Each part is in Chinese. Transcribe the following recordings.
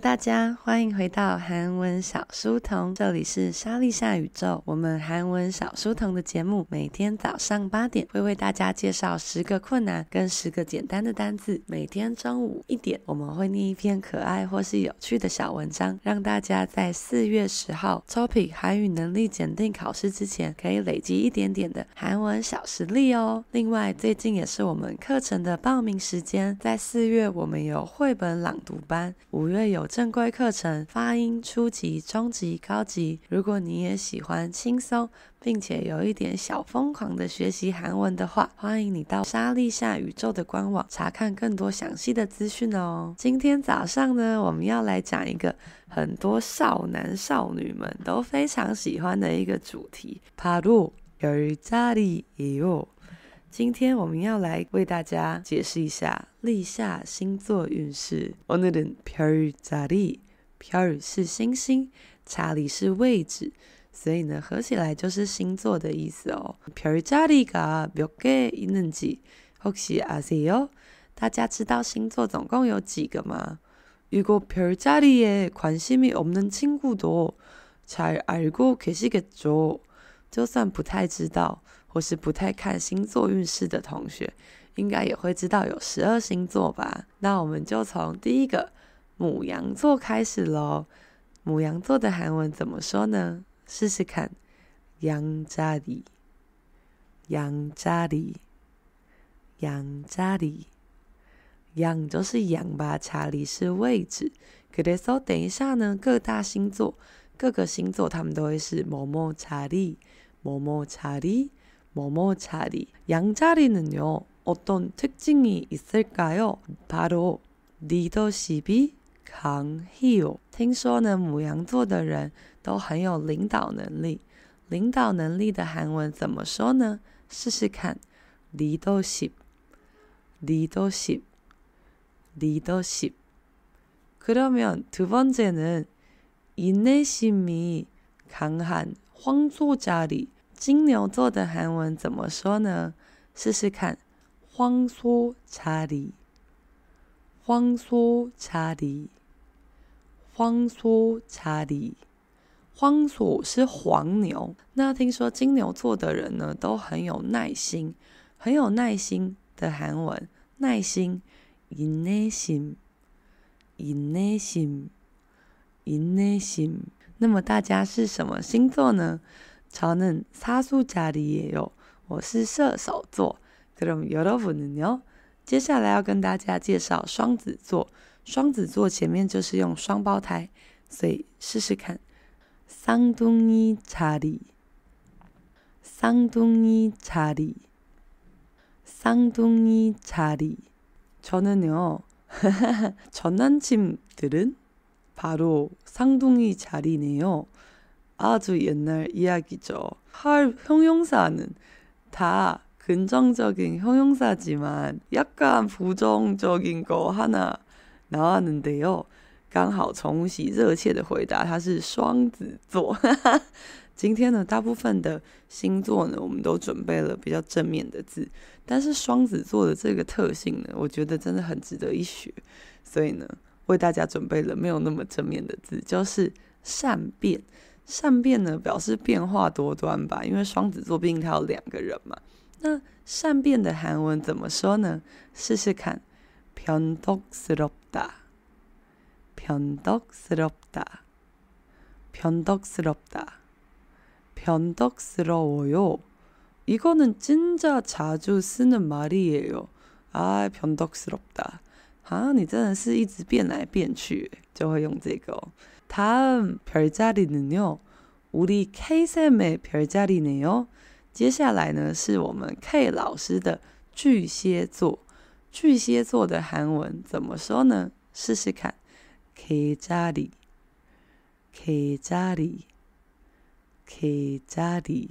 大家，欢迎回到韩文小书童，这里是莎莉夏宇宙。我们韩文小书童的节目，每天早上八点会为大家介绍十个困难跟十个简单的单字。每天中午一点，我们会念一篇可爱或是有趣的小文章，让大家在四月十号 TOPIK 韩语能力检定考试之前，可以累积一点点的韩文小实力哦。另外，最近也是我们课程的报名时间，在四月我们有绘本朗读班，五月。有正规课程，发音初级、中级、高级。如果你也喜欢轻松，并且有一点小疯狂的学习韩文的话，欢迎你到莎莉夏宇宙的官网查看更多详细的资讯哦。今天早上呢，我们要来讲一个很多少男少女们都非常喜欢的一个主题，바로별자리예요。 今天我们要来为大家解释一下立夏星座运势。오늘은별자리，별是星星，자리是位置，所以呢合起来就是星座的意思哦。별자리가몇개있는지혹시아세요？大家知道星座总共有几个吗？如果별자리에관심이없는친구도잘알고계시겠죠？就算不太知道。 或是不太看星座运势的同学，应该也会知道有十二星座吧？那我们就从第一个母羊座开始喽。母羊座的韩文怎么说呢？试试看，羊扎里，羊扎里，羊扎里。羊就是羊吧，查理是位置。可得搜，等一下呢，各大星座、各个星座他们都会是某某查理，某某查理。 뭐뭐자리，양자리는요어떤특징이있을까요바로리더십이강해요。听说呢，牡羊座的人都很有领导能力。领导能力的韩文怎么说呢？试试看，리더십리더십리더십그러면두번째는인내심이강한황소자리 金牛座的韩文怎么说呢？试试看，황소자리，황소자리，황소자리，황소是黄牛。那听说金牛座的人呢，都很有耐心，很有耐心的韩文，耐心，인내심，인내심，인내심。那么大家是什么星座呢？ 저는사수자리예요。我是射手座。그럼여러분은요？接下来要跟大家介绍双子座。双子座前面就是用双胞胎，所以试试看。쌍둥이자 리， 쌍둥이자 리， 쌍둥이자 리。 저는요전남친들은바로쌍둥이자리네요 아주옛날이야기죠할형용사는다긍정적인형용사지만약간부정적인거하나나왔는데요刚好崇喜热切的回答，他是双子座。今天呢，大部分的星座呢，我们都准备了比较正面的字，但是双子座的这个特性呢，我觉得真的很值得一学，所以呢，为大家准备了没有那么正面的字，就是善变。 善变呢，表示变化多端吧，因为双子座毕竟他有两个人嘛。那善变的韩文怎么说呢？试试看，변덕스럽 다， 변덕스럽 다， 변덕스럽 다， 변덕스러워요이거는진짜자주쓰는말이에요아변덕스럽다 啊，你真的是一直变来变去，就会用这个哦。다음별자리는요우리 K 쌤의별자리네요。接下来呢，是我们 K 老师的巨蟹座。巨蟹座的韩文怎么说呢？试试看。K 자리 K 자리 K 자리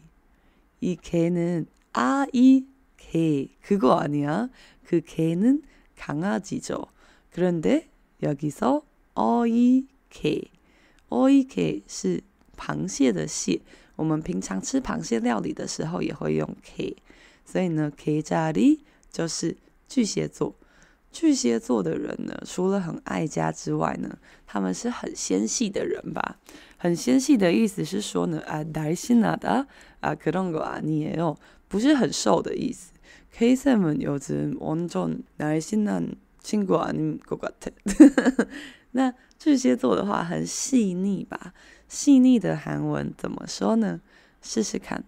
이 K 는아이 K 그거 아니야? 그 K 는 강아지죠。 그런데여기서어이 K 어이 K是螃蟹的蟹，我们平常吃螃蟹料理的时候也会用 K，所以呢，K 자리就是巨蟹座。 巨蟹座的人呢，除了很爱家之外呢，他们是很纤细的人吧？很纤细的意思是说呢，啊，날씬하다啊，그런거아니에요，不是很瘦的意思。 K 쌤은요즘완전날씬한친구아닌것같아。那巨蟹座的话很细腻吧？细腻的韩文怎么说呢？试试看，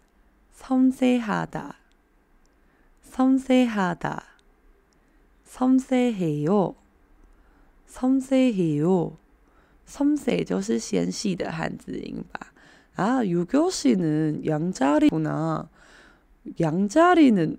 섬세하다，섬세하다，섬세해요，섬세해요，섬세就是纤细的汉字音吧？啊，유교씨는양자리구나양자리는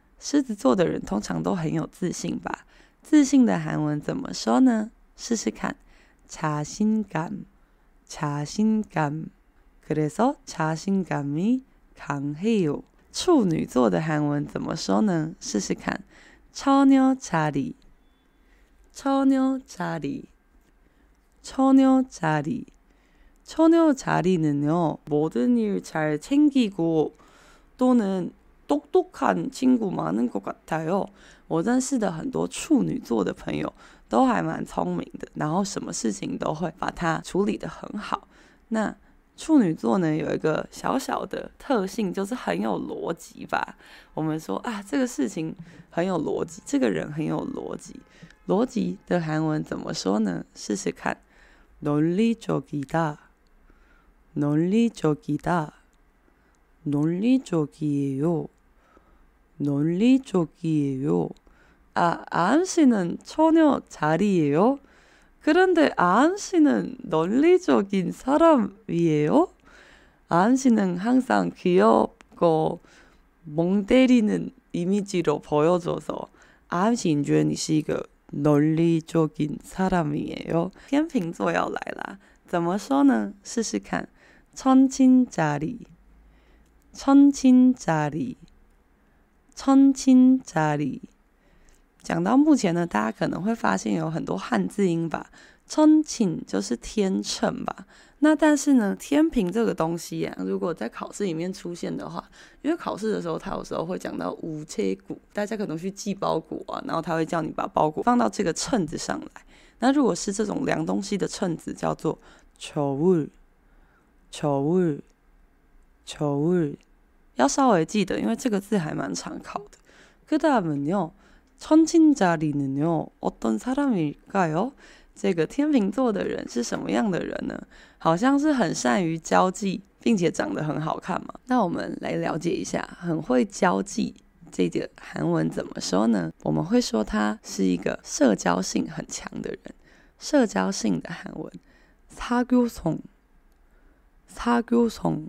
狮子座的人通常都很有自信吧？自信的韩文怎么说呢？试试看，자신감，자신 감， 그래서자신감이강해요。处女座的韩文怎么说呢？试试看，처녀자리，처녀자리，처녀자리，처녀자리는요모든일잘챙기고또는 똑똑한 친구 많은 것 같아요。我认识的很多处女座的朋友都还蛮聪明的，然后什么事情都会把它处理得很好。那处女座呢，有一个小小的特性，就是很有逻辑吧。我们说啊，这个事情很有逻辑，这个人很有逻辑。逻辑的韩文怎么说呢？试试看，논리적이다，논리적이다，논리적이에요。 논리적이에요。 啊，아은씨는처녀자리예요그런데아은씨는논리적인사람이에요아은씨는항상귀엽고멍때리는이미지로보여줘서아은씨你觉得你是一个논리적인사람이에요天秤座要来啦，怎么说呢？试试看，천친자리천친자리 천친자리，讲到目前呢，大家可能会发现有很多汉字音吧。천친就是天秤吧。那但是呢，天平这个东西啊，如果在考试里面出现的话，因为考试的时候，他有时候会讲到우체국，大家可能去寄包裹啊，然后他会叫你把包裹放到这个秤子上来。那如果是这种量东西的秤子，叫做저울，저울，저울。 要稍微记得，因为这个字还蛮常考的。그다음은요천친자리는요어떤사람일까요这个天秤座的人是什么样的人呢？好像是很善于交际，并且长得很好看嘛。那我们来了解一下，很会交际这个韩文怎么说呢？我们会说他是一个社交性很强的人。社交性的韩文，사교성，사교성。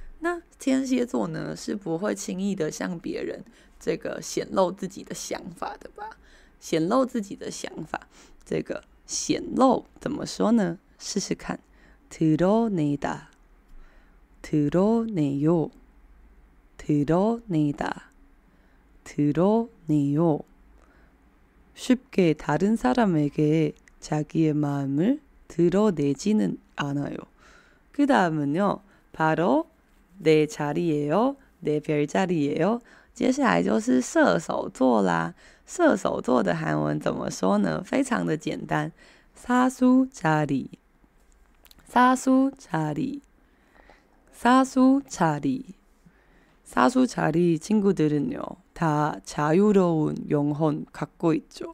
那天蝎座呢，是不会轻易的向别人这个显露自己的想法的吧？显露自己的想法，这个显露怎么说呢？试试看，드러내다，드러내 요， 드러내 다， 드러내 요， 쉽게다른사람에게자기의마음을드러내지는않아요그다음은요바로 내자리예요내별자리예요接下来就是射手座啦。射手座的韩文怎么说呢？非常的简单，사수자리，사수자리，사수자리，사수자리 친구들은요 다자유로운영혼갖고있죠。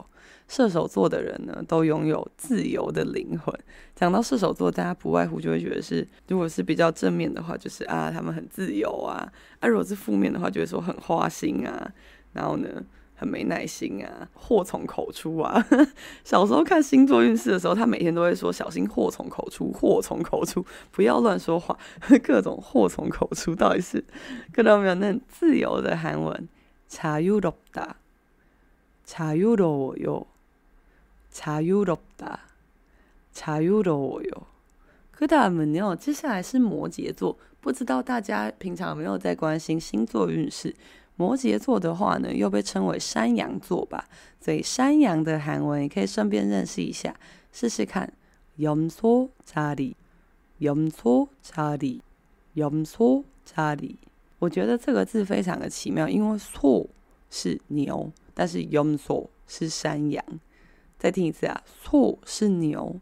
射手座的人呢，都拥有自由的灵魂。讲到射手座，大家不外乎就会觉得是，如果是比较正面的话，就是啊，他们很自由啊；啊，如果是负面的话，就会说很花心啊，然后呢，很没耐心啊，祸从口出啊。小时候看星座运势的时候，他每天都会说小心祸从口出，祸从口出，不要乱说话，各种祸从口出，到底是看到没有？那很自由的韩文，자유롭다， 자유로워요。 자유롭다， 자유로워요。그다음은요，接下来是摩羯座。不知道大家平常有没有在关心星座运势？摩羯座的话呢，又被称为山羊座吧。所以山羊的韩文也可以顺便认识一下，试试看。염소자리， 염소자리， 염소자리。我觉得这个字非常的奇妙，因为소是牛， 但是염소是山羊。再听一次啊，错是牛，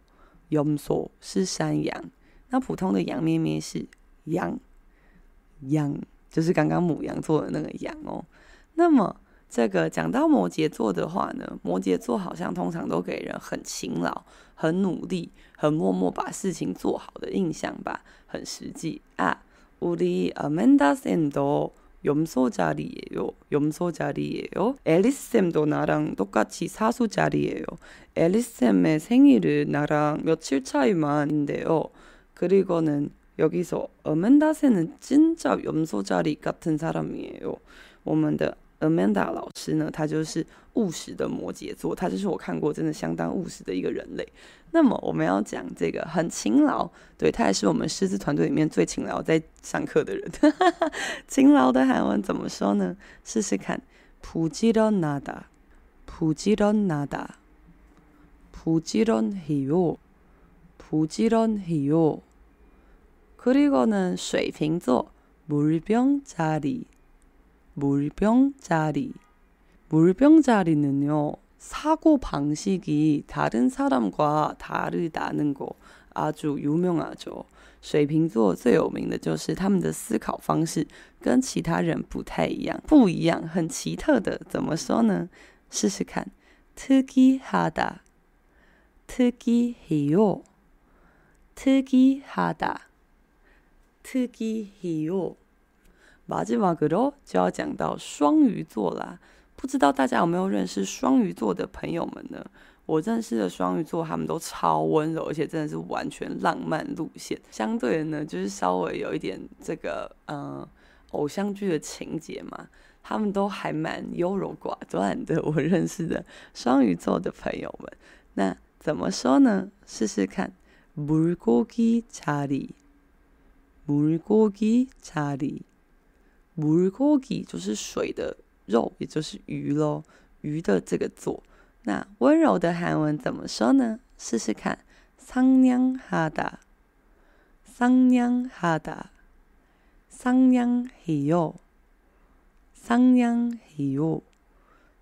염소是山羊，那普通的羊咩咩是羊，羊就是刚刚牡羊座的那个羊哦。那么这个讲到摩羯座的话呢，摩羯座好像通常都给人很勤劳、很努力、很默默把事情做好的印象吧，很实际啊。우리아멘다쌤도 염소자리예요. 염소자리예요. 앨리스쌤도 나랑 똑같이 사수자리예요. 앨리스쌤의 생일은 나랑 며칠 차이만인데요. 그리고는 여기서 어멘다쌤은 진짜 염소자리 같은 사람이에요. 我们的 Amanda 老师呢，他就是 务实的摩羯座，他就是我看过真的相当务实的一个人类。那么我们要讲这个很勤劳，对，他也是我们师资团队里面最勤劳在上课的人。勤劳的韩文怎么说呢？试试看，부지런하다，부지런하다，부지런해요부지런해요그리고는水瓶座，물병자리。 물병자리. 물병자리는요, 사고방식이 다른 사람과 다르다는 거 아주 유명하죠. 水瓶座最有名的就是他们的思考方式跟其他人不太一样。不一样，很奇特的，怎么说呢？试试看。특이하다, 특이해요, 특이하다, 특이해요。 马吉马格罗就要讲到双鱼座啦， 不知道大家有没有认识双鱼座的朋友们呢？我认识的双鱼座，他们都超温柔，而且真的是完全浪漫路线。相对的呢，就是稍微有一点这个嗯偶像剧的情节嘛，他们都还蛮优柔寡断的。我认识的双鱼座的朋友们，那怎么说呢？试试看，물고기자리，물고기자리。물고기就是水的 肉，也就是鱼喽。鱼的这个座，那温柔的韩文怎么说呢？试试看，상냥하다，상냥하다，상냥해요，상냥해요，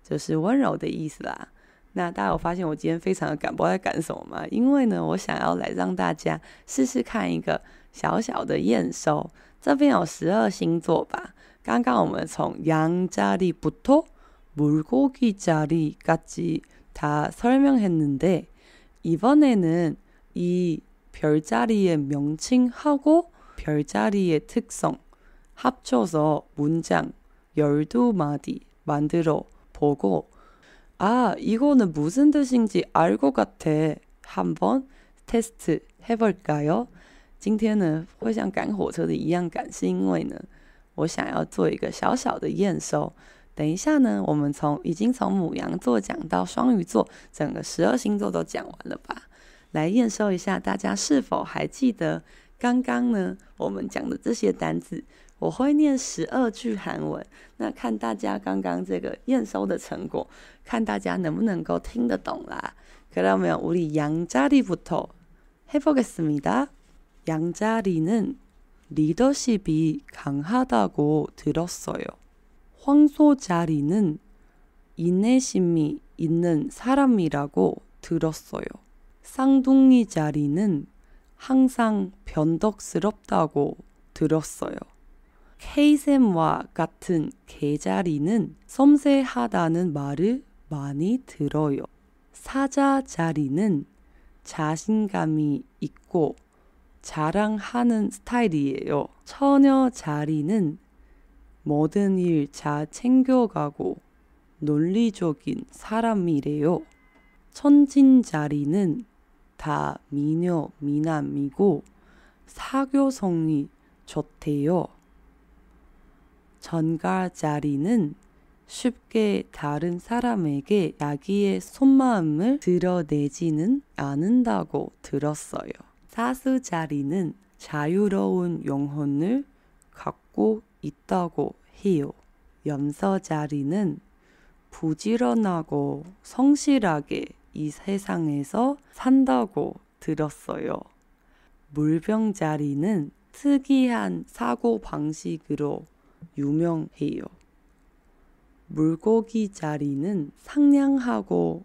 就是温柔的意思啦。那大家有发现我今天非常的赶，不知道在赶什么吗？因为呢，我想要来让大家试试看一个小小的验收。这边有十二星座吧。 刚刚我们从양자리부터물고기자리까지다설명했는데이번에는이별자리의명칭하고별자리의특성합쳐서문장열두마디만들어보고아이거는무슨뜻인지알것같아한번테스트해볼까요今天呢，会像赶火车的一样赶，是因为呢。 我想要做一个小小的验收。等一下呢，我们从已经从牡羊座讲到双鱼座，整个十二星座都讲完了吧？来验收一下，大家是否还记得刚刚呢我们讲的这些单字？我会念十二句韩文，那看大家刚刚这个验收的成果，看大家能不能够听得懂啦。可到没有？우리양자리부터해보겠습니다。양자리는 리더십이 강하다고 들었어요. 황소자리는 인내심이 있는 사람이라고 들었어요. 쌍둥이 자리는 항상 변덕스럽다고 들었어요. K샘과 같은 개자리는 섬세하다는 말을 많이 들어요. 사자 자리는 자신감이 있고 자랑하는 스타일이에요. 처녀 자리는 모든 일 잘 챙겨가고 논리적인 사람이래요. 천진 자리는 다 미녀 미남이고 사교성이 좋대요. 전갈 자리는 쉽게 다른 사람에게 자기의 속마음을 드러내지는 않는다고 들었어요. 사수 자리는 자유로운 영혼을 갖고 있다고 해요. 염서 자리는 부지런하고 성실하게 이 세상에서 산다고 들었어요. 물병 자리는 특이한 사고 방식으로 유명해요. 물고기 자리는 상냥하고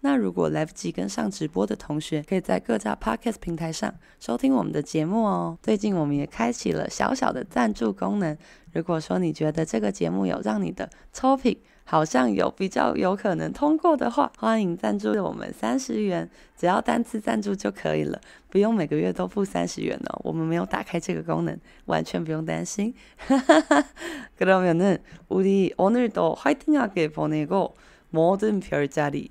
那如果来不及跟上直播的同学，可以在各大 Podcast 平台上收听我们的节目哦。最近我们也开启了小小的赞助功能。如果说你觉得这个节目有让你的 topic 好像有比较有可能通过的话，欢迎赞助我们三十元，只要单次赞助就可以了，不用每个月都付三十元哦。我们没有打开这个功能，完全不用担心。哈哈哈。그러면은우리오늘도화이팅하게보내고모든별자리